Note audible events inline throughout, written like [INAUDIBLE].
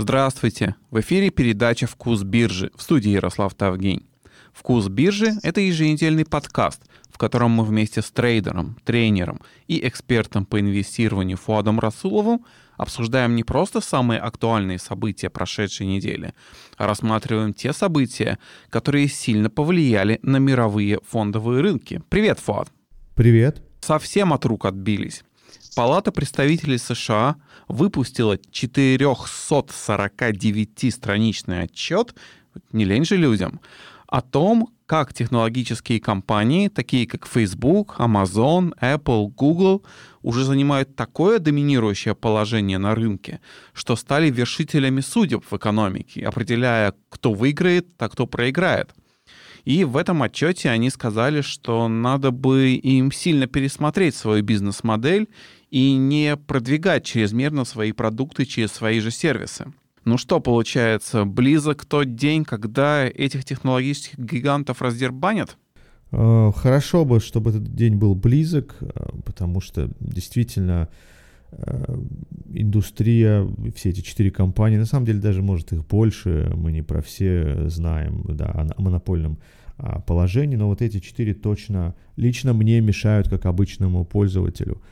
Здравствуйте! В эфире передача «Вкус биржи» в студии Ярослав Тавгень. «Вкус биржи» — это еженедельный подкаст, в котором мы вместе с трейдером, тренером и экспертом по инвестированию Фуадом Расуловым обсуждаем не просто самые актуальные события прошедшей недели, а рассматриваем те события, которые сильно повлияли на мировые фондовые рынки. Привет, Фуад! Привет! Совсем от рук отбились. Палата представителей США выпустила 449-страничный отчет, не лень же людям, о том, как технологические компании, такие как Facebook, Amazon, Apple, Google, уже занимают такое доминирующее положение на рынке, что стали вершителями судеб в экономике, определяя, кто выиграет, а кто проиграет. И в этом отчете они сказали, что надо бы им сильно пересмотреть свою бизнес-модель и не продвигать чрезмерно свои продукты через свои же сервисы. Ну что получается, близок тот день, когда этих технологических гигантов раздербанят? Э, хорошо бы, чтобы этот день был близок, э, потому что действительно э, индустрия, все эти четыре компании, на самом деле даже, может, их больше, мы не про все знаем, да, о монопольном а, положении, но вот эти четыре точно лично мне мешают как обычному пользователю.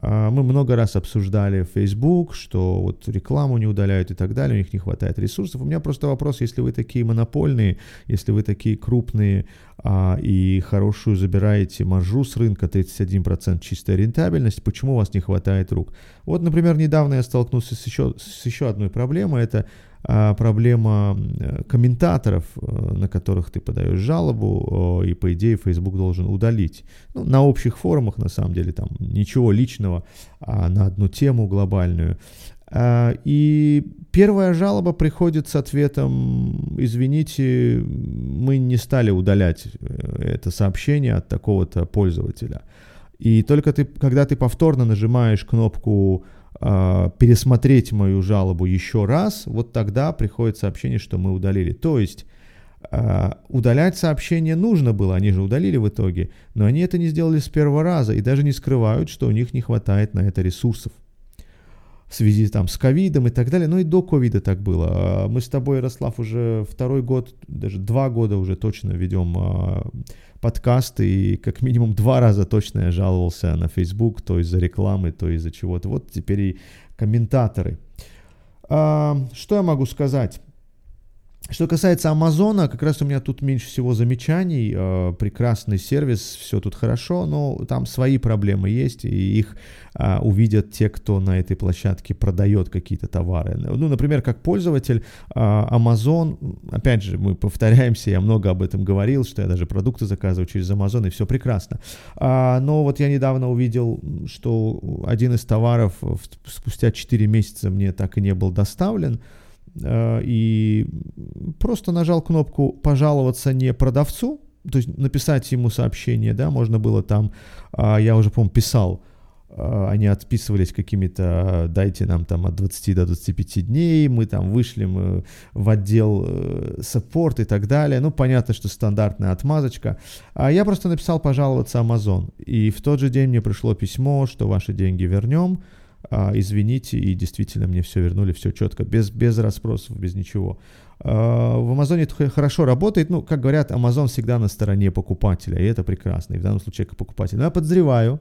А, мы много раз обсуждали Facebook, что вот рекламу не удаляют и так далее, у них не хватает ресурсов. У меня просто вопрос, если вы такие монопольные, если вы такие крупные а, и хорошую забираете маржу с рынка, 31% чистая рентабельность, почему у вас не хватает рук? Вот, например, недавно я столкнулся с еще, с еще одной проблемой, это а, проблема э, комментаторов, э, на которых ты подаешь жалобу, и по идее Facebook должен удалить. Ну, на общих форумах, на самом деле, там ничего личного, а на одну тему глобальную. А, и первая жалоба приходит с ответом, извините, мы не стали удалять э, это сообщение от такого-то пользователя. И только ты, когда ты повторно нажимаешь кнопку э, пересмотреть мою жалобу еще раз, вот тогда приходит сообщение, что мы удалили. То есть э, удалять сообщение нужно было, они же удалили в итоге, но они это не сделали с первого раза и даже не скрывают, что у них не хватает на это ресурсов в связи там, с ковидом и так далее. Но и до ковида так было. Мы с тобой, Ярослав, уже второй год, даже два года уже точно ведем подкасты, и как минимум два раза точно я жаловался на Facebook, то из-за рекламы, то из-за чего-то. Вот теперь и комментаторы. А, что я могу сказать? Что касается Амазона, как раз у меня тут меньше всего замечаний. Э, прекрасный сервис, все тут хорошо, но там свои проблемы есть, и их э, увидят те, кто на этой площадке продает какие-то товары. Ну, например, как пользователь э, Amazon, опять же, мы повторяемся, я много об этом говорил, что я даже продукты заказываю через Amazon, и все прекрасно. А, но вот я недавно увидел, что один из товаров спустя 4 месяца мне так и не был доставлен. Э, и просто нажал кнопку «пожаловаться не продавцу», то есть написать ему сообщение, да, можно было там, а, я уже, по-моему, писал, а, они отписывались какими-то, дайте нам там от 20 до 25 дней, мы там вышли мы в отдел э, саппорт и так далее. Ну, понятно, что стандартная отмазочка. А я просто написал пожаловаться Amazon. И в тот же день мне пришло письмо, что ваши деньги вернем а, извините, и действительно мне все вернули, все четко, без, без расспросов, без ничего. А, в Амазоне это хорошо работает, ну, как говорят, Амазон всегда на стороне покупателя, и это прекрасно, и в данном случае как покупатель. Но я подозреваю,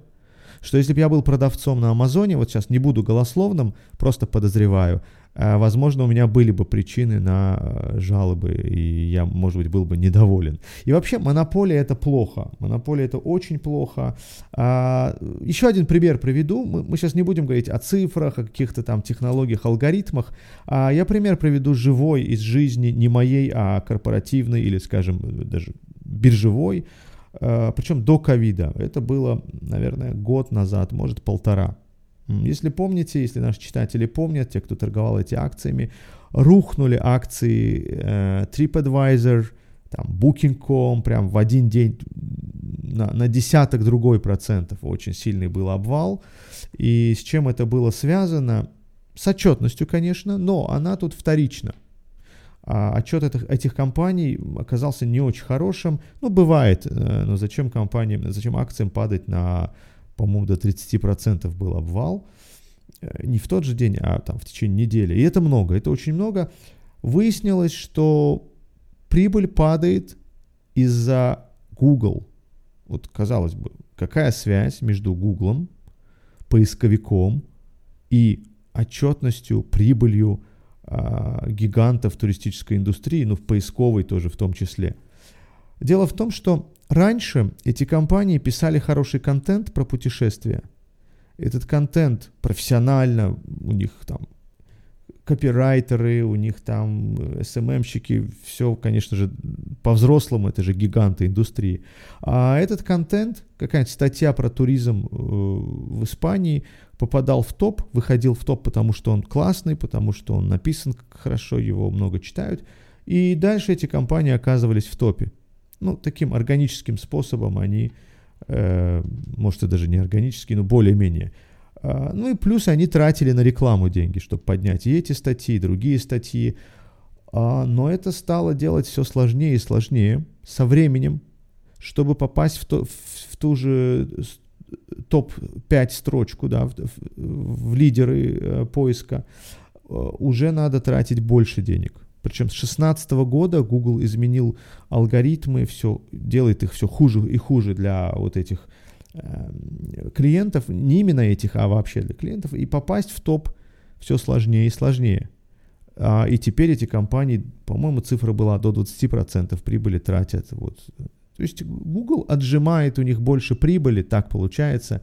что если бы я был продавцом на Амазоне, вот сейчас не буду голословным, просто подозреваю, возможно, у меня были бы причины на а, жалобы, и я, может быть, был бы недоволен. И вообще, монополия это плохо. Монополия это очень плохо. А, еще один пример приведу. Мы, сейчас не будем говорить о цифрах, о каких-то там технологиях, алгоритмах. А я пример приведу живой из жизни, не моей, а корпоративной или, скажем, даже биржевой. А, причем до ковида. Это было, наверное, год назад, может, полтора. Если помните, если наши читатели помнят, те, кто торговал эти акциями, рухнули акции э, TripAdvisor, там, Booking.com, прям в один день на, на десяток другой процентов очень сильный был обвал. И с чем это было связано? С отчетностью, конечно, но она тут вторична. А отчет этих, этих компаний оказался не очень хорошим. Ну, бывает, э, но зачем компаниям, зачем акциям падать на по-моему, до 30% был обвал. э, не в тот же день, а там в течение недели. И это много, это очень много. Выяснилось, что прибыль падает из-за Google. Вот казалось бы, какая связь между Google, поисковиком и отчетностью, прибылью а, гигантов туристической индустрии, ну, в поисковой тоже в том числе. Дело в том, что раньше эти компании писали хороший контент про путешествия. Этот контент профессионально, у них там копирайтеры, у них там СММщики, все, конечно же, по-взрослому, это же гиганты индустрии. А этот контент, какая-нибудь статья про туризм э, в Испании, попадал в топ, выходил в топ, потому что он классный, потому что он написан хорошо, его много читают. И дальше эти компании оказывались в топе. Ну, таким органическим способом они, э, может, это даже не органический, но более-менее а, ну и плюс они тратили на рекламу деньги, чтобы поднять и эти статьи, и другие статьи. А, но это стало делать все сложнее и сложнее со временем, чтобы попасть в, то, в, ту же топ-5 строчку, да, в, в, в лидеры э, поиска, э, уже надо тратить больше денег. Причем с 2016 года Google изменил алгоритмы, все, делает их все хуже и хуже для вот этих Эм, клиентов, не именно этих, а вообще для клиентов, и попасть в топ все сложнее и сложнее. А, и теперь эти компании, по-моему, цифра была до 20% прибыли тратят. Вот. То есть Google отжимает у них больше прибыли, так получается,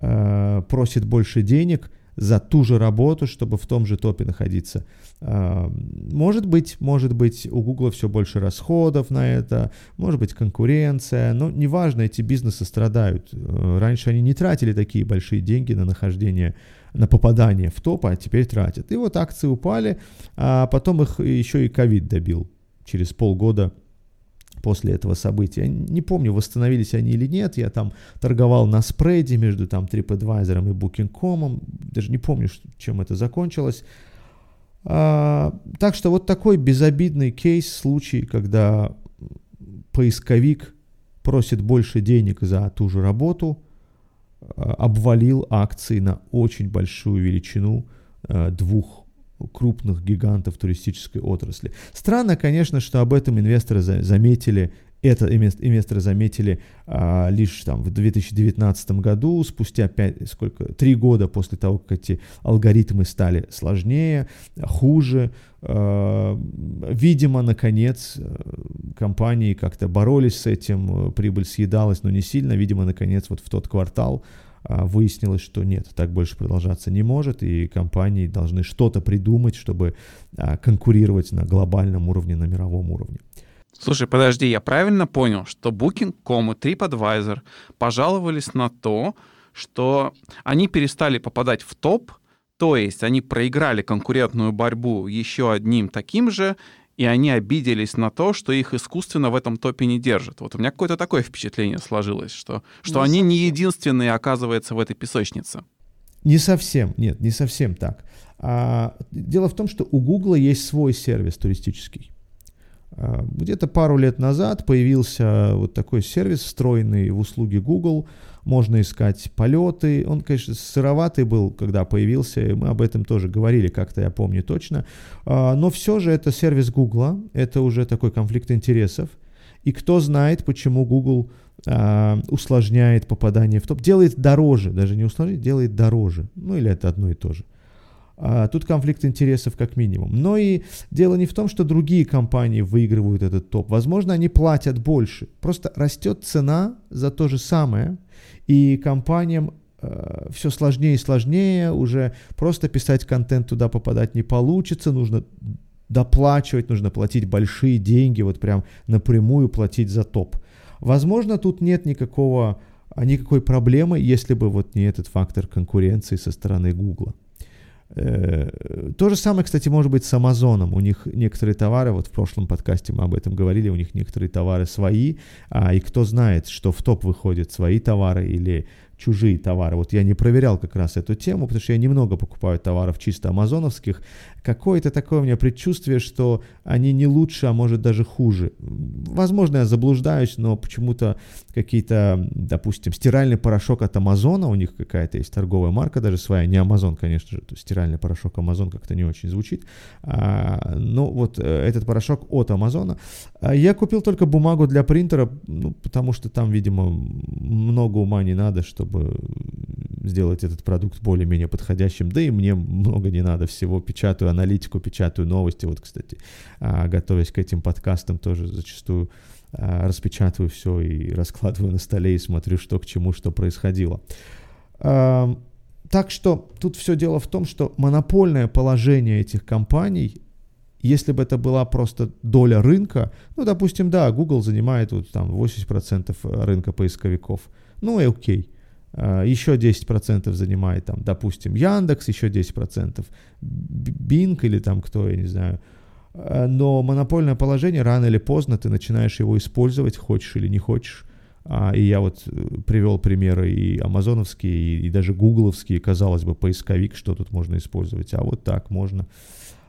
э, просит больше денег – за ту же работу, чтобы в том же топе находиться. А, может быть, может быть, у Google все больше расходов на это, может быть, конкуренция, но неважно, эти бизнесы страдают. Э, раньше они не тратили такие большие деньги на нахождение, на попадание в топ, а теперь тратят. И вот акции упали, а потом их еще и ковид добил через полгода после этого события. Не помню, восстановились они или нет. Я там торговал на спреде между там TripAdvisor и Booking.com. Даже не помню, чем это закончилось. А, так что вот такой безобидный кейс, случай, когда поисковик просит больше денег за ту же работу, а, обвалил акции на очень большую величину а, двух крупных гигантов туристической отрасли. Странно, конечно, что об этом инвесторы заметили это инвесторы заметили а, лишь там в 2019 году, спустя 5, сколько, 3 года после того, как эти алгоритмы стали сложнее, хуже. А, видимо, наконец, э, компании как-то боролись с этим, прибыль съедалась, но не сильно. Видимо, наконец, вот в тот квартал выяснилось, что нет, так больше продолжаться не может, и компании должны что-то придумать, чтобы а, конкурировать на глобальном уровне, на мировом уровне. Слушай, подожди, я правильно понял, что Booking.com и TripAdvisor пожаловались на то, что они перестали попадать в топ, то есть они проиграли конкурентную борьбу еще одним таким же, и они обиделись на то, что их искусственно в этом топе не держат. Вот у меня какое-то такое впечатление сложилось, что, что не они совсем. не единственные, оказывается, в этой песочнице. Не совсем, нет, не совсем так. А, дело в том, что у Гугла есть свой сервис туристический. А, где-то пару лет назад появился вот такой сервис, встроенный в услуги Google – можно искать полеты. Он, конечно, сыроватый был, когда появился, мы об этом тоже говорили, как-то я помню точно. А, но все же это сервис Гугла, это уже такой конфликт интересов. И кто знает, почему Google а, усложняет попадание в топ, делает дороже, даже не усложняет, делает дороже. Ну или это одно и то же. А, тут конфликт интересов как минимум. Но и дело не в том, что другие компании выигрывают этот топ. Возможно, они платят больше. Просто растет цена за то же самое – и компаниям э, все сложнее и сложнее, уже просто писать контент туда попадать не получится, нужно доплачивать, нужно платить большие деньги, вот прям напрямую платить за топ. Возможно, тут нет никакого, никакой проблемы, если бы вот не этот фактор конкуренции со стороны Гугла. Э, то же самое, кстати, может быть с Амазоном. У них некоторые товары, вот в прошлом подкасте мы об этом говорили, у них некоторые товары свои, а, и кто знает, что в топ выходят свои товары или чужие товары. Вот я не проверял как раз эту тему, потому что я немного покупаю товаров чисто амазоновских. Какое-то такое у меня предчувствие, что они не лучше, а может даже хуже. Возможно, я заблуждаюсь, но почему-то какие-то, допустим, стиральный порошок от Амазона, у них какая-то есть торговая марка даже своя, не Амазон, конечно же, стиральный порошок Амазон как-то не очень звучит. А, ну вот э, этот порошок от Амазона. А я купил только бумагу для принтера, ну, потому что там, видимо, много ума не надо, чтобы сделать этот продукт более-менее подходящим. Да и мне много не надо всего. Печатаю аналитику, печатаю новости. Вот, кстати, а, готовясь к этим подкастам, тоже зачастую распечатываю все и раскладываю на столе и смотрю, что к чему, что происходило. Так что тут все дело в том, что монопольное положение этих компаний если бы это была просто доля рынка, ну, допустим, да, Google занимает вот там 80% рынка поисковиков, ну и окей. А, еще 10% занимает там, допустим, Яндекс, еще 10% Bing или там кто, я не знаю. А, но монопольное положение рано или поздно ты начинаешь его использовать, хочешь или не хочешь. А, и я вот э, привел примеры и амазоновские, и, даже гугловские, казалось бы, поисковик, что тут можно использовать. А вот так можно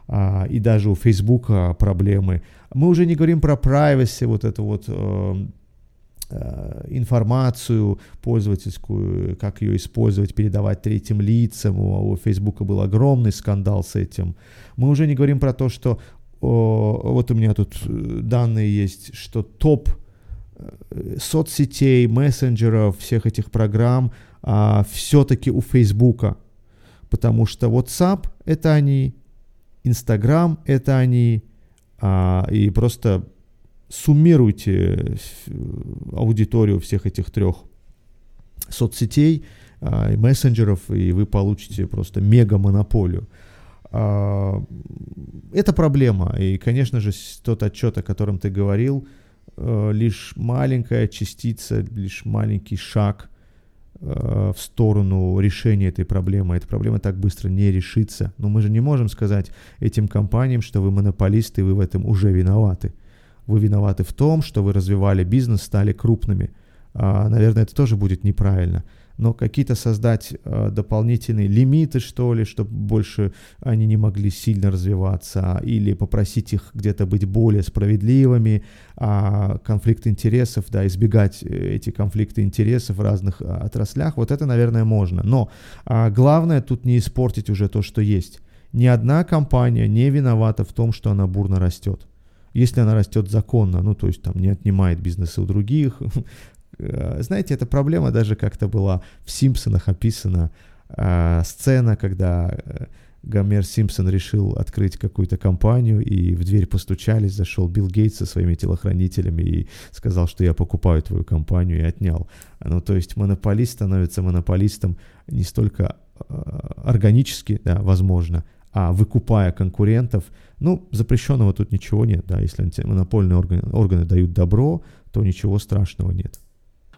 а, и даже у Фейсбука проблемы. Мы уже не говорим про privacy, вот эту вот э, э, информацию пользовательскую, как ее использовать, передавать третьим лицам. У, Фейсбука был огромный скандал с этим. Мы уже не говорим про то, что вот у меня тут э, данные есть, что топ э, соцсетей, мессенджеров, всех этих программ а, все-таки у Фейсбука. Потому что WhatsApp это они, Инстаграм это они, а, и просто суммируйте аудиторию всех этих трех соцсетей, а, мессенджеров, и вы получите просто мега-монополию. А, это проблема, и, конечно же, тот отчет, о котором ты говорил, а, лишь маленькая частица, лишь маленький шаг Э, в сторону решения этой проблемы. Эта проблема так быстро не решится. Но мы же не можем сказать этим компаниям, что вы монополисты, вы в этом уже виноваты. Вы виноваты в том, что вы развивали бизнес, стали крупными. А, наверное, это тоже будет неправильно но какие-то создать э, дополнительные лимиты, что ли, чтобы больше они не могли сильно развиваться, или попросить их где-то быть более справедливыми, а конфликт интересов, да, избегать э, эти конфликты интересов в разных а, отраслях, вот это, наверное, можно. Но а, главное тут не испортить уже то, что есть. Ни одна компания не виновата в том, что она бурно растет если она растет законно, ну, то есть там не отнимает бизнесы у других, Э, [LAUGHS] знаете, эта проблема даже как-то была в «Симпсонах» описана. Э, сцена, когда э, Гомер Симпсон решил открыть какую-то компанию, и в дверь постучались, зашел Билл Гейтс со своими телохранителями и сказал, что я покупаю твою компанию, и отнял. Ну, то есть монополист становится монополистом не столько органически, да, возможно, а выкупая конкурентов, ну, запрещенного тут ничего нет, да, если монопольные органы, органы дают добро, то ничего страшного нет.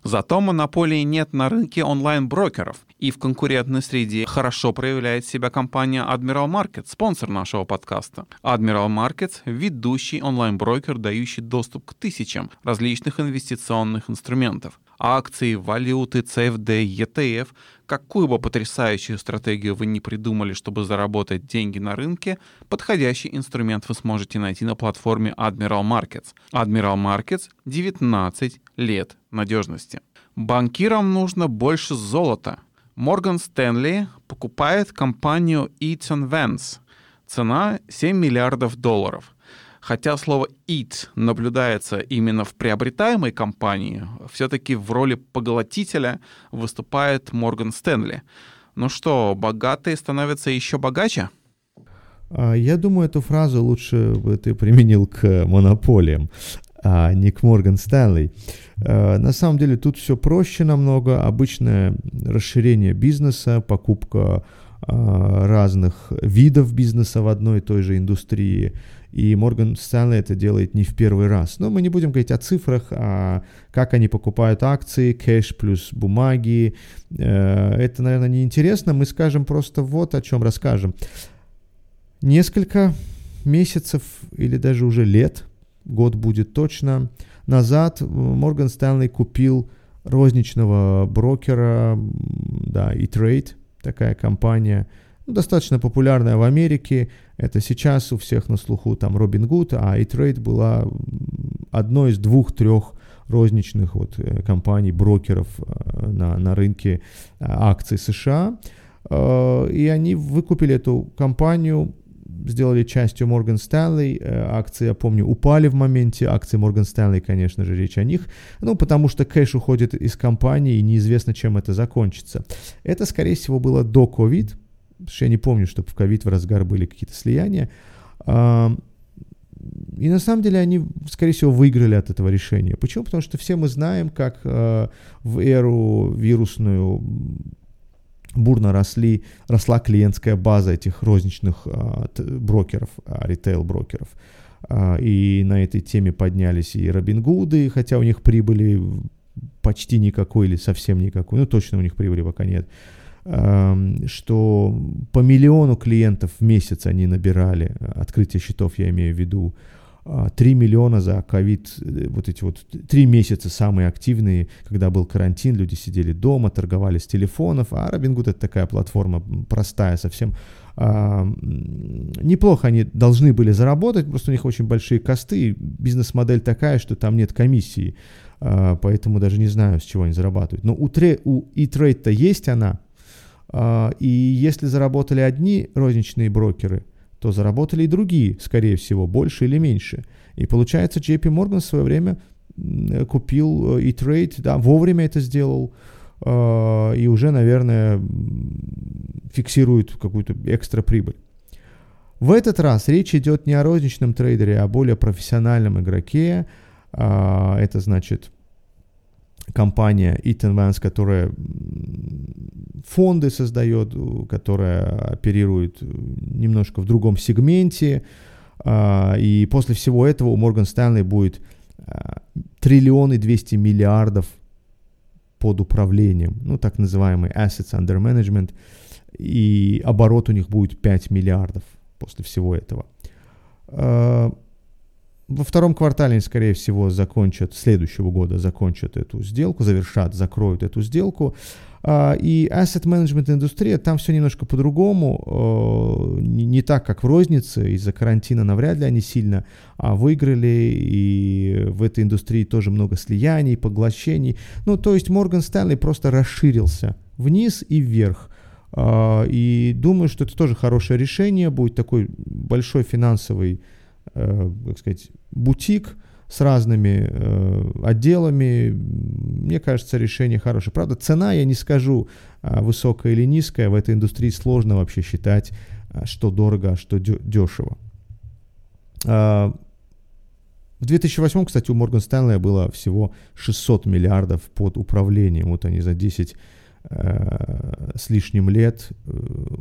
Зато монополии нет на рынке онлайн-брокеров, и в конкурентной среде хорошо проявляет себя компания Admiral Markets, спонсор нашего подкаста. Admiral Markets — ведущий онлайн-брокер, дающий доступ к тысячам различных инвестиционных инструментов акции, валюты, CFD, ETF, какую бы потрясающую стратегию вы не придумали, чтобы заработать деньги на рынке, подходящий инструмент вы сможете найти на платформе Admiral Markets. Admiral Markets 19 лет надежности. Банкирам нужно больше золота. Морган Стэнли покупает компанию Eaton Vance. Цена 7 миллиардов долларов. Хотя слово «eat» наблюдается именно в приобретаемой компании, все-таки в роли поглотителя выступает Морган Стэнли. Ну что, богатые становятся еще богаче? А, я думаю, эту фразу лучше бы ты применил к монополиям, а не к Морган Стэнли. А, на самом деле тут все проще намного. Обычное расширение бизнеса, покупка а, разных видов бизнеса в одной и той же индустрии – и Морган Стэнли это делает не в первый раз. Но мы не будем говорить о цифрах, а как они покупают акции, кэш плюс бумаги. Э, это, наверное, неинтересно. Мы скажем просто вот о чем расскажем. Несколько месяцев или даже уже лет, год будет точно, назад Морган Стэнли купил розничного брокера, да, E-Trade, такая компания, ну, достаточно популярная в Америке. Это сейчас у всех на слуху там Robinhood, а E-Trade была одной из двух-трех розничных вот э, компаний, брокеров э, на, на рынке э, акций США. И они выкупили эту компанию, сделали частью Morgan Stanley. Акции, я помню, упали в моменте. Акции Morgan Stanley, конечно же, речь о них. Ну, потому что кэш уходит из компании, и неизвестно, чем это закончится. Это, скорее всего, было до COVID. Я не помню, чтобы в ковид в разгар были какие-то слияния. И на самом деле они, скорее всего, выиграли от этого решения. Почему? Потому что все мы знаем, как э, в эру вирусную бурно росли, росла клиентская база этих розничных э, брокеров, э, ритейл-брокеров. Э, и на этой теме поднялись и Робингуды, хотя у них прибыли почти никакой или совсем никакой, ну точно у них прибыли пока нет что по миллиону клиентов в месяц они набирали, открытие счетов я имею в виду, 3 а, миллиона за ковид, э, вот эти вот 3 месяца самые активные, когда был карантин, люди сидели дома, торговали с телефонов, а Robinhood это такая платформа простая совсем, а, неплохо они должны были заработать, просто у них очень большие косты, бизнес-модель такая, что там нет комиссии, а, поэтому даже не знаю, с чего они зарабатывают. Но у, тре, у E-Trade-то есть она, и если заработали одни розничные брокеры, то заработали и другие, скорее всего, больше или меньше. И получается, JP Morgan в свое время купил и э, трейд, да, вовремя это сделал, а, и уже, наверное, фиксирует какую-то экстра прибыль. В этот раз речь идет не о розничном трейдере, а о более профессиональном игроке. А, это значит компания Eaton Vance, которая фонды создает, которая оперирует немножко в другом сегменте. А, и после всего этого у Morgan Stanley будет а, триллионы 200 миллиардов под управлением, ну, так называемый assets under management, и оборот у них будет 5 миллиардов после всего этого. А, во втором квартале скорее всего, закончат, следующего года закончат эту сделку, завершат, закроют эту сделку. А, и asset management индустрия, там все немножко по-другому, не так, как в рознице, из-за карантина навряд ли они сильно а выиграли, и в этой индустрии тоже много слияний, поглощений. Ну, то есть Morgan Stanley просто расширился вниз и вверх. А, и думаю, что это тоже хорошее решение, будет такой большой финансовый э, как сказать, бутик с разными э, отделами. Мне кажется, решение хорошее. Правда, цена, я не скажу, э, высокая или низкая. В этой индустрии сложно вообще считать, э, что дорого, а что дешево. В 2008, кстати, у Морган Стэнлея было всего 600 миллиардов под управлением. Вот они за 10 Э, с лишним лет э,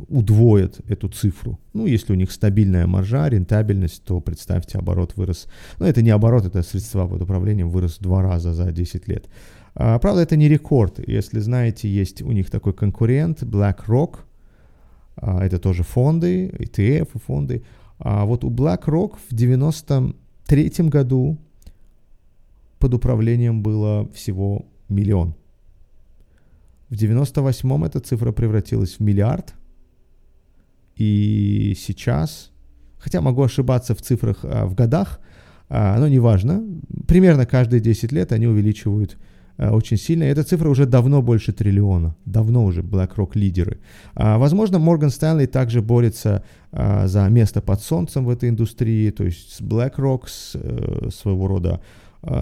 удвоят эту цифру. Ну, если у них стабильная маржа, рентабельность, то представьте, оборот вырос. Ну, это не оборот, это средства под управлением вырос два раза за 10 лет. А, правда, это не рекорд. Если знаете, есть у них такой конкурент BlackRock. А, это тоже фонды, ETF фонды. А вот у BlackRock в 93 году под управлением было всего миллион в 98-м эта цифра превратилась в миллиард. И сейчас, хотя могу ошибаться в цифрах, а, в годах, а, но неважно, примерно каждые 10 лет они увеличивают а, очень сильно. Эта цифра уже давно больше триллиона. Давно уже BlackRock лидеры. Возможно, Morgan Stanley также борется за место под солнцем в этой индустрии, то есть с BlackRock, с, э, своего рода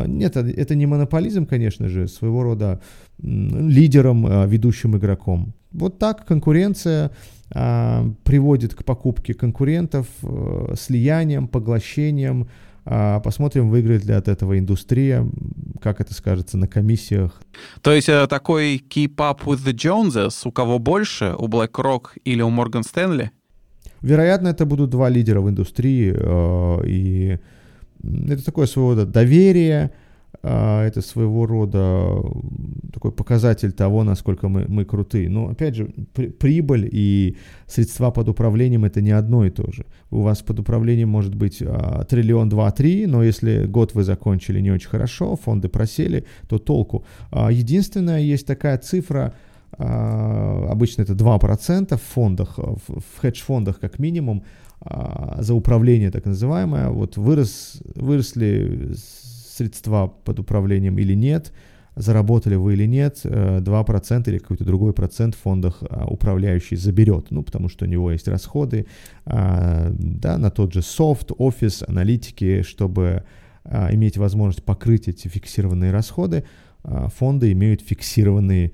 нет, это не монополизм, конечно же, своего рода лидером, а, ведущим игроком. Вот так конкуренция а, приводит к покупке конкурентов, э, слиянием, поглощением. Посмотрим, выиграет ли от этого индустрия, как это скажется на комиссиях. То есть э, такой keep up with the Joneses, у кого больше, у BlackRock или у Morgan Stanley? Вероятно, это будут два лидера в индустрии, э, и это такое своего рода доверие, а, это своего рода такой показатель того, насколько мы, мы крутые. Но, опять же, при, прибыль и средства под управлением — это не одно и то же. У вас под управлением может быть а, триллион, два, три, но если год вы закончили не очень хорошо, фонды просели, то толку. А, единственное, есть такая цифра, а, обычно это 2% в фондах, в, в хедж-фондах как минимум, а, за управление так называемое, вот вырос, выросли средства под управлением или нет, заработали вы или нет, 2% э, или какой-то другой процент в фондах а, управляющий заберет, ну, потому что у него есть расходы, а, да, на тот же софт, офис, аналитики, чтобы а, иметь возможность покрыть эти фиксированные расходы, фонды имеют фиксированные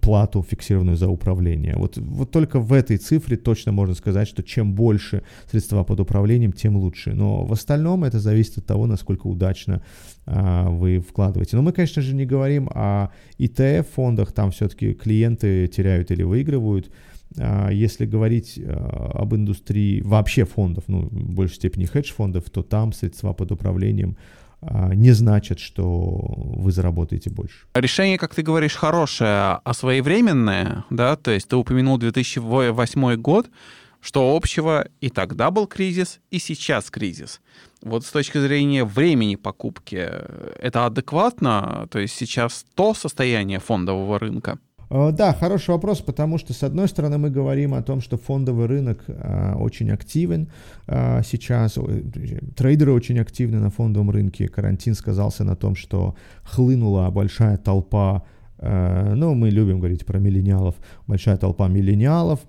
плату фиксированную за управление. Вот, вот только в этой цифре точно можно сказать, что чем больше средства под управлением, тем лучше. Но в остальном это зависит от того, насколько удачно а, вы вкладываете. Но мы, конечно же, не говорим о ETF-фондах, там все-таки клиенты теряют или выигрывают. А, если говорить а, об индустрии вообще фондов, ну, в большей степени хедж-фондов, то там средства под управлением не значит, что вы заработаете больше. Решение, как ты говоришь, хорошее, а своевременное, да, то есть ты упомянул 2008 год, что общего и тогда был кризис, и сейчас кризис. Вот с точки зрения времени покупки, это адекватно? То есть сейчас то состояние фондового рынка? Э, да, хороший вопрос, потому что, с одной стороны, мы говорим о том, что фондовый рынок а, очень активен а, сейчас, трейдеры очень активны на фондовом рынке. Карантин сказался на том, что хлынула большая толпа, ну, мы любим говорить про миллениалов, большая толпа миллениалов,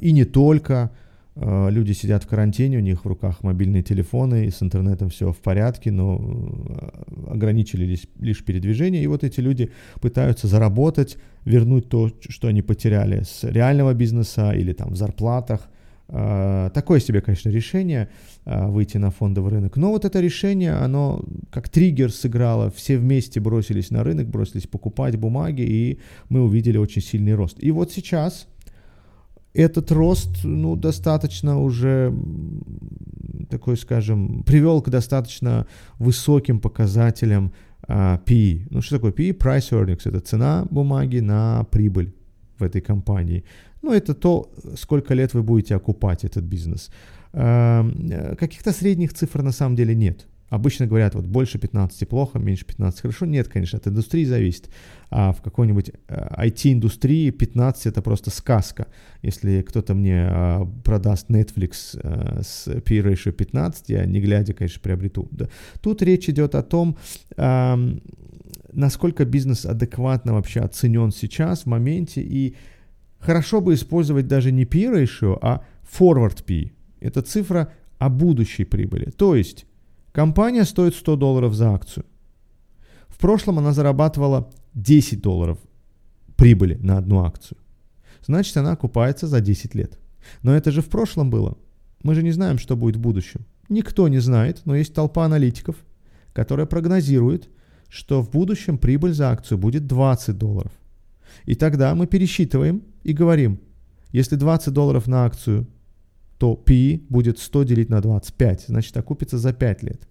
и не только, Э, люди сидят в карантине, у них в руках мобильные телефоны, и с интернетом все в порядке, но э, ограничили лишь, лишь передвижение. И вот эти люди пытаются заработать, вернуть то, что они потеряли с реального бизнеса или там в зарплатах. Э, такое себе, конечно, решение выйти на фондовый рынок. Но вот это решение, оно как триггер сыграло. Все вместе бросились на рынок, бросились покупать бумаги, и мы увидели очень сильный рост. И вот сейчас этот рост, ну, достаточно уже такой, скажем, привел к достаточно высоким показателям а, PE. Ну, что такое PE? Price earnings. Это цена бумаги на прибыль в этой компании. Ну, это то, сколько лет вы будете окупать этот бизнес. А, каких-то средних цифр на самом деле нет. Обычно говорят, вот больше 15 плохо, меньше 15 хорошо. Нет, конечно, от индустрии зависит. А в какой-нибудь IT-индустрии э, 15 это просто сказка. Если кто-то мне а, продаст Netflix а, с P ratio 15, я не глядя, конечно, приобрету. Тут речь идет о том, насколько бизнес адекватно вообще оценен сейчас, в моменте, и хорошо бы использовать даже не P ratio, а forward P. Это цифра о будущей прибыли. То есть Компания стоит 100 долларов за акцию. В прошлом она зарабатывала 10 долларов прибыли на одну акцию. Значит, она окупается за 10 лет. Но это же в прошлом было. Мы же не знаем, что будет в будущем. Никто не знает, но есть толпа аналитиков, которая прогнозирует, что в будущем прибыль за акцию будет 20 долларов. И тогда мы пересчитываем и говорим, если 20 долларов на акцию то PE будет 100 делить на 25, значит окупится за 5 лет.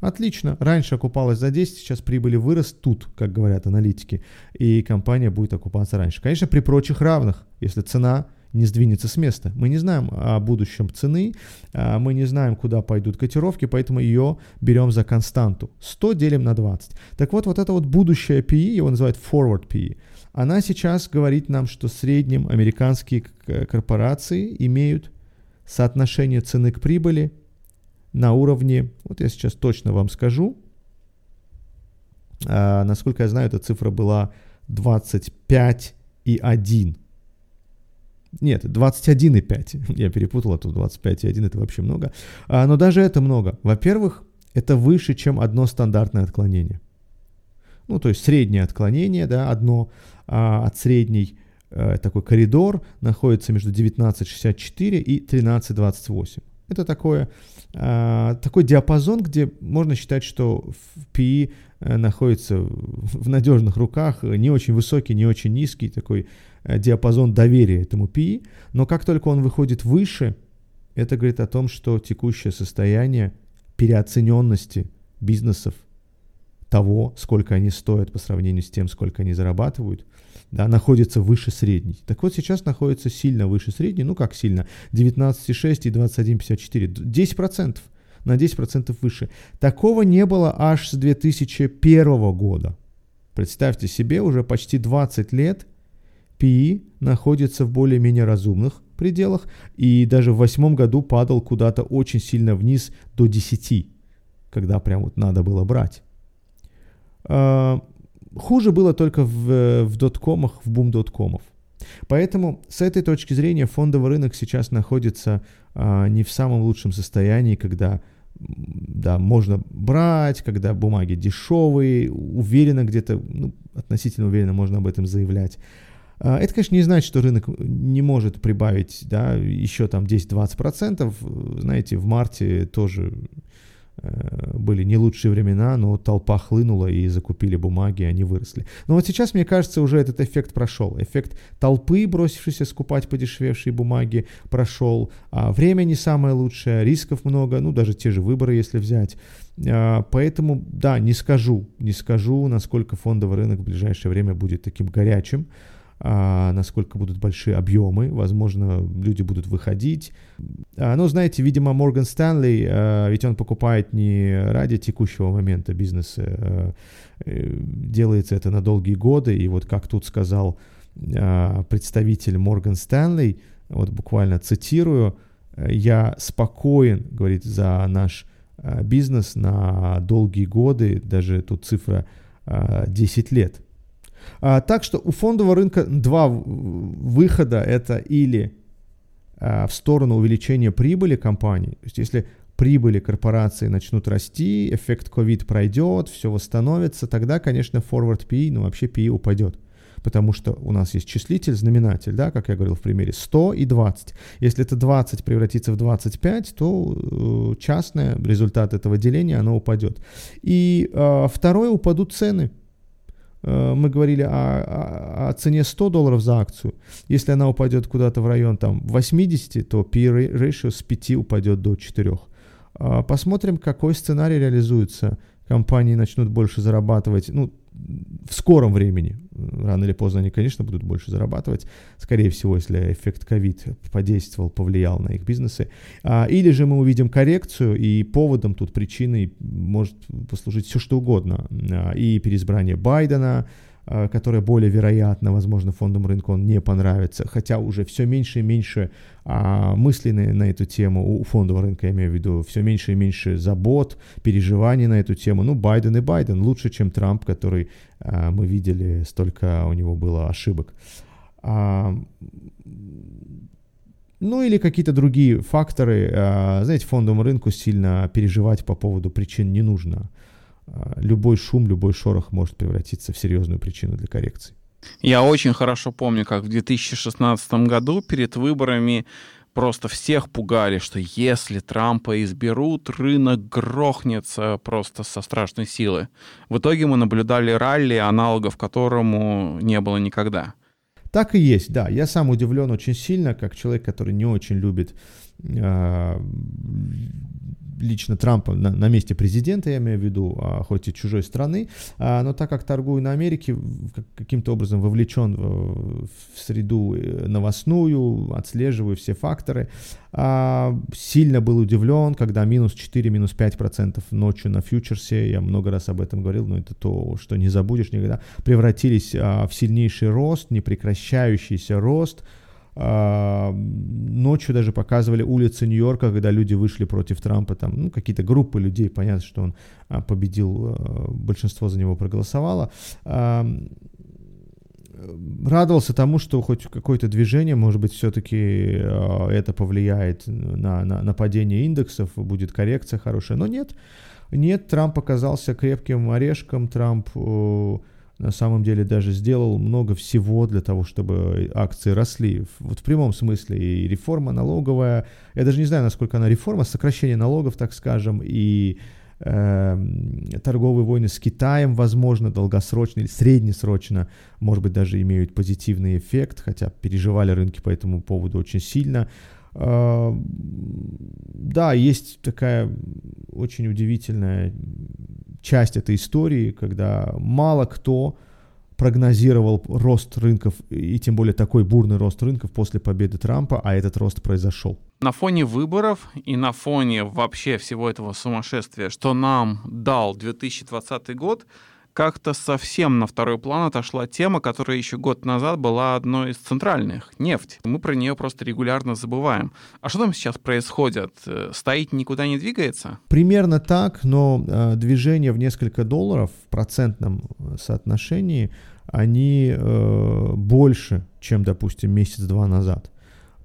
Отлично, раньше окупалась за 10, сейчас прибыли вырастут, как говорят аналитики, и компания будет окупаться раньше. Конечно, при прочих равных, если цена не сдвинется с места. Мы не знаем о будущем цены, а мы не знаем, куда пойдут котировки, поэтому ее берем за константу. 100 делим на 20. Так вот, вот это вот будущее PE, его называют forward PE, она сейчас говорит нам, что в среднем американские корпорации имеют соотношение цены к прибыли на уровне, вот я сейчас точно вам скажу, а, насколько я знаю, эта цифра была 25,1. Нет, 21,5. [LAUGHS] Я перепутал, а тут 25,1 это вообще много. А, но даже это много. Во-первых, это выше, чем одно стандартное отклонение. Ну, то есть среднее отклонение, да, одно а, от средней такой коридор находится между 19.64 и 13.28. Это такое, э, такой диапазон, где можно считать, что PE э, находится в надежных руках, не очень высокий, не очень низкий, такой диапазон доверия этому PE, но как только он выходит выше, это говорит о том, что текущее состояние переоцененности бизнесов того, сколько они стоят по сравнению с тем, сколько они зарабатывают, да, находится выше средней. Так вот, сейчас находится сильно выше средней, ну как сильно, 19,6 и 21,54, 10%, на 10% выше. Такого не было аж с 2001 года. Представьте себе, уже почти 20 лет PE находится в более-менее разумных пределах, и даже в восьмом году падал куда-то очень сильно вниз до 10, когда прям вот надо было брать. А, хуже было только в, в доткомах, в бум доткомов. Поэтому с этой точки зрения фондовый рынок сейчас находится а, не в самом лучшем состоянии, когда да, можно брать, когда бумаги дешевые, уверенно где-то, ну, относительно уверенно можно об этом заявлять. А, это, конечно, не значит, что рынок не может прибавить да, еще там 10-20%. Знаете, в марте тоже э, были не лучшие времена, но толпа хлынула и закупили бумаги, и они выросли. Но вот сейчас, мне кажется, уже этот эффект прошел. Эффект толпы, бросившейся скупать подешевевшие бумаги, прошел. А время не самое лучшее, рисков много, ну даже те же выборы, если взять. А, поэтому, да, не скажу, не скажу, насколько фондовый рынок в ближайшее время будет таким горячим а, насколько будут большие объемы, возможно, люди будут выходить. А, ну, знаете, видимо, Морган Стэнли, а, ведь он покупает не ради текущего момента бизнеса, а, э, делается это на долгие годы, и вот как тут сказал а, представитель Морган Стэнли, вот буквально цитирую, я спокоен, говорит, за наш а, бизнес на долгие годы, даже тут цифра 10 лет. А, так что у фондового рынка два выхода. Это или а, в сторону увеличения прибыли компании. То есть если прибыли корпорации начнут расти, эффект COVID пройдет, все восстановится, тогда, конечно, forward PE, ну вообще PE упадет. Потому что у нас есть числитель, знаменатель, да, как я говорил в примере, 100 и 20. Если это 20 превратится в 25, то э, частное результат этого деления, оно упадет. И э, второе, упадут цены. Э, мы говорили о, о, цене 100 долларов за акцию. Если она упадет куда-то в район там, 80, то P ratio с 5 упадет до 4. А, посмотрим, какой сценарий реализуется. Компании начнут больше зарабатывать. Ну, в скором времени, рано или поздно они, конечно, будут больше зарабатывать, скорее всего, если эффект ковид подействовал, повлиял на их бизнесы. А, или же мы увидим коррекцию, и поводом тут причиной может послужить все что угодно. А, и переизбрание Байдена, а, которое более вероятно, возможно, фондовому рынку он не понравится, хотя уже все меньше и меньше а, мыслей на, на эту тему у фондового рынка, я имею в виду, все меньше и меньше забот, переживаний на эту тему. Ну, Байден и Байден лучше, чем Трамп, который а, мы видели, столько у него было ошибок. А, ну или какие-то другие факторы. А, знаете, фондовому рынку сильно переживать по поводу причин не нужно. А, любой шум, любой шорох может превратиться в серьезную причину для коррекции. Я очень хорошо помню, как в 2016 году перед выборами просто всех пугали, что если Трампа изберут, рынок грохнется просто со страшной силы. В итоге мы наблюдали ралли, аналогов которому не было никогда. Так и есть, да. Я сам удивлен очень сильно, как человек, который не очень любит э, лично Трампа на, на месте президента, я имею в виду, а, хоть и чужой страны, а, но так как торгую на Америке, каким-то образом вовлечен в, в среду э, новостную, отслеживаю все факторы, а, сильно был удивлен, когда минус 4, минус 5 процентов ночью на фьючерсе, я много раз об этом говорил, но это то, что не забудешь никогда, превратились а, в сильнейший рост, непрекращающийся рост, ночью даже показывали улицы Нью-Йорка, когда люди вышли против Трампа, там, ну, какие-то группы людей, понятно, что он а, победил, а, большинство за него проголосовало. Радовался тому, что хоть какое-то движение, может быть, все-таки это повлияет на, на, на падение индексов, будет коррекция хорошая, но нет. Нет, Трамп оказался крепким орешком, Трамп на самом деле даже сделал много всего для того, чтобы акции росли. Вот в прямом смысле и реформа налоговая, я даже не знаю, насколько она реформа, сокращение налогов, так скажем, и э, торговые войны с Китаем, возможно, долгосрочно или среднесрочно, может быть, даже имеют позитивный эффект, хотя переживали рынки по этому поводу очень сильно. Э, да, есть такая очень удивительная часть этой истории, когда мало кто прогнозировал рост рынков, и тем более такой бурный рост рынков после победы Трампа, а этот рост произошел. На фоне выборов и на фоне вообще всего этого сумасшествия, что нам дал 2020 год, как-то совсем на второй план отошла тема, которая еще год назад была одной из центральных — нефть. Мы про нее просто регулярно забываем. А что там сейчас происходит? Э, стоит никуда не двигается? Примерно так, но э, движение в несколько долларов в процентном э, соотношении, они э, больше, чем, допустим, месяц-два назад.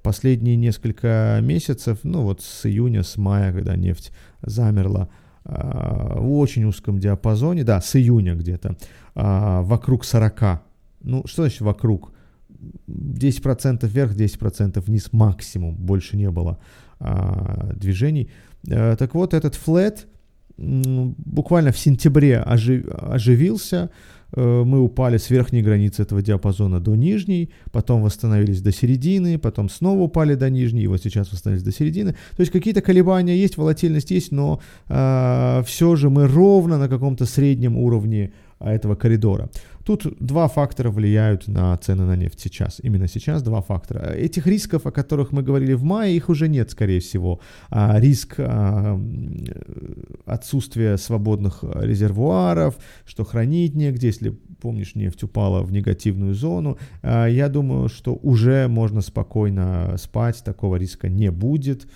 Последние несколько месяцев, ну вот с июня, с мая, когда нефть замерла, в очень узком диапазоне, да, с июня где-то, а, вокруг 40. Ну, что значит вокруг? 10% вверх, 10% вниз максимум, больше не было а, движений. Так вот, этот флет буквально в сентябре оживился, Э, мы упали с верхней границы этого диапазона до нижней, потом восстановились до середины, потом снова упали до нижней, и вот сейчас восстановились до середины. То есть какие-то колебания есть, волатильность есть, но э, все же мы ровно на каком-то среднем уровне этого коридора. Тут два фактора влияют на цены на нефть сейчас. Именно сейчас два фактора. Этих рисков, о которых мы говорили в мае, их уже нет, скорее всего. А риск а, отсутствия свободных резервуаров, что хранить негде, если помнишь, нефть упала в негативную зону. А, я думаю, что уже можно спокойно спать, такого риска не будет.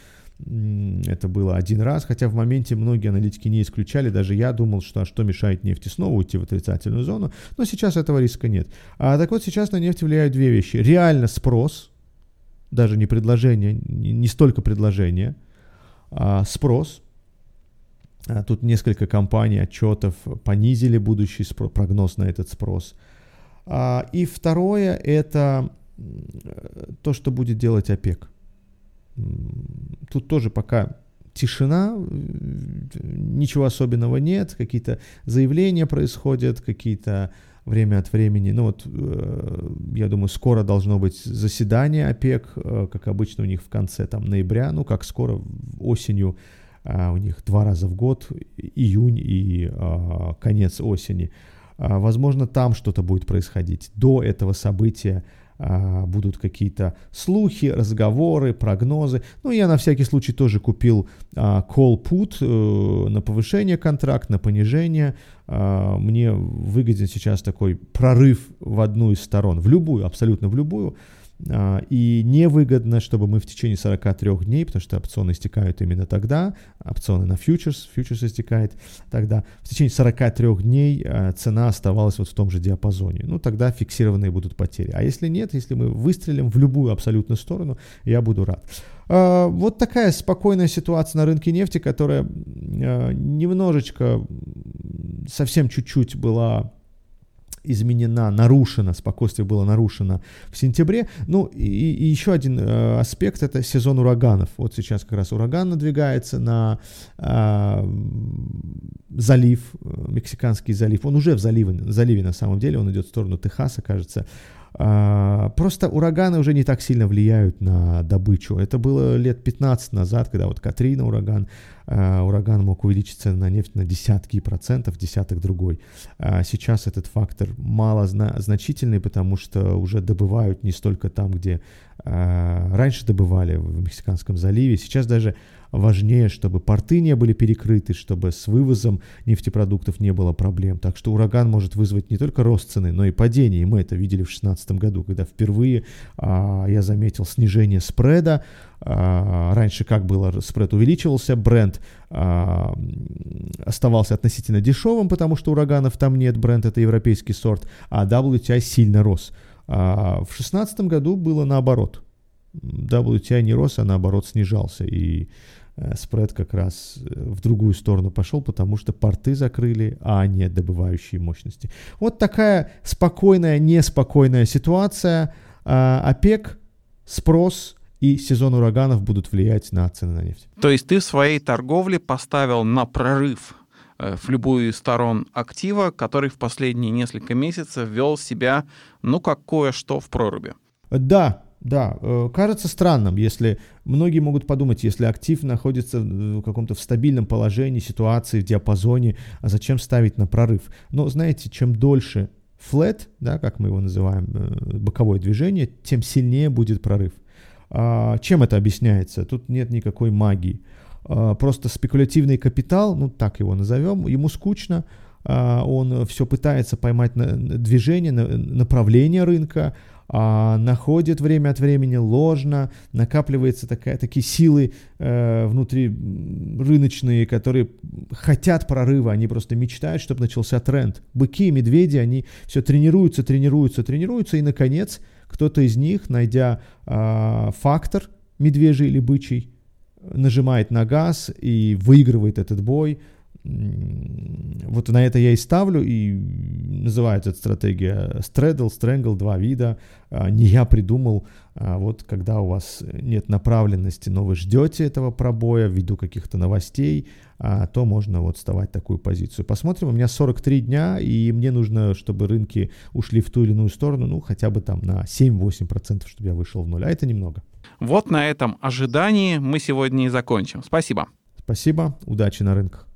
Это было один раз, хотя в моменте многие аналитики не исключали, даже я думал, что а что мешает нефти снова уйти в отрицательную зону, но сейчас этого риска нет. А так вот сейчас на нефть влияют две вещи. Реально спрос, даже не предложение, не столько предложение, а спрос. А тут несколько компаний, отчетов понизили будущий спрос, прогноз на этот спрос. А, и второе – это то, что будет делать ОПЕК. Тут тоже пока тишина, ничего особенного нет, какие-то заявления происходят, какие-то время от времени, ну вот, э, я думаю, скоро должно быть заседание ОПЕК, э, как обычно у них в конце там ноября, ну как скоро, осенью, а, у них два раза в год, июнь и конец осени. Возможно, там что-то будет происходить. До этого события будут какие-то слухи, разговоры, прогнозы. Ну, я на всякий случай тоже купил а, call put э, на повышение контракт, на понижение. А, мне выгоден сейчас такой прорыв в одну из сторон, в любую, абсолютно в любую. А, и невыгодно, чтобы мы в течение 43 дней, потому что опционы истекают именно тогда, опционы на фьючерс, фьючерс истекает тогда, в течение 43 дней а, цена оставалась вот в том же диапазоне. Ну, тогда фиксированные будут потери. А если нет, если мы выстрелим в любую абсолютную сторону, я буду рад. А, вот такая спокойная ситуация на рынке нефти, которая немножечко, совсем чуть-чуть была изменена, нарушена, спокойствие было нарушено в сентябре. Ну и, и еще один э, аспект это сезон ураганов. Вот сейчас как раз ураган надвигается на э, залив, э, Мексиканский залив. Он уже в заливе, заливе на самом деле, он идет в сторону Техаса, кажется. А, просто ураганы уже не так сильно влияют на добычу. Это было лет 15 назад, когда вот Катрина ураган, а, ураган мог увеличиться на нефть на десятки процентов, десяток другой. А сейчас этот фактор мало значительный, потому что уже добывают не столько там, где раньше добывали в Мексиканском заливе. Сейчас даже важнее, чтобы порты не были перекрыты, чтобы с вывозом нефтепродуктов не было проблем. Так что ураган может вызвать не только рост цены, но и падение. И мы это видели в 2016 году, когда впервые а, я заметил снижение спреда. А, раньше как было, спред увеличивался, бренд а, оставался относительно дешевым, потому что ураганов там нет, бренд это европейский сорт, а WTI сильно рос. А, в 2016 году было наоборот. WTI не рос, а наоборот снижался. И спред как раз э, в другую сторону пошел, потому что порты закрыли, а не добывающие мощности. Вот такая спокойная, неспокойная ситуация. А, ОПЕК, спрос и сезон ураганов будут влиять на цены на нефть. То есть ты в своей торговле поставил на прорыв э, в любую из сторон актива, который в последние несколько месяцев вел себя, ну, как кое-что в проруби. Да, да. Э, кажется странным, если многие могут подумать, если актив находится в каком-то в стабильном положении, ситуации, в диапазоне, а зачем ставить на прорыв? Но знаете, чем дольше flat, да, как мы его называем, э, боковое движение, тем сильнее будет прорыв. А, чем это объясняется? Тут нет никакой магии. А, просто спекулятивный капитал, ну так его назовем, ему скучно, он все пытается поймать движение, направление рынка, а, находит время от времени ложно, накапливается такая, такие силы э, внутри рыночные, которые хотят прорыва, они просто мечтают, чтобы начался тренд. Быки и медведи, они все тренируются, тренируются, тренируются, и, наконец, кто-то из них, найдя э, фактор медвежий или бычий, нажимает на газ и выигрывает этот бой, вот на это я и ставлю, и называется эта стратегия Straddle, Strangle, два вида. А, не я придумал, а вот когда у вас нет направленности, но вы ждете этого пробоя ввиду каких-то новостей, а, то можно вот вставать такую позицию. Посмотрим, у меня 43 дня, и мне нужно, чтобы рынки ушли в ту или иную сторону, ну, хотя бы там на 7-8%, чтобы я вышел в ноль, а это немного. Вот на этом ожидании мы сегодня и закончим. Спасибо. Спасибо, удачи на рынках.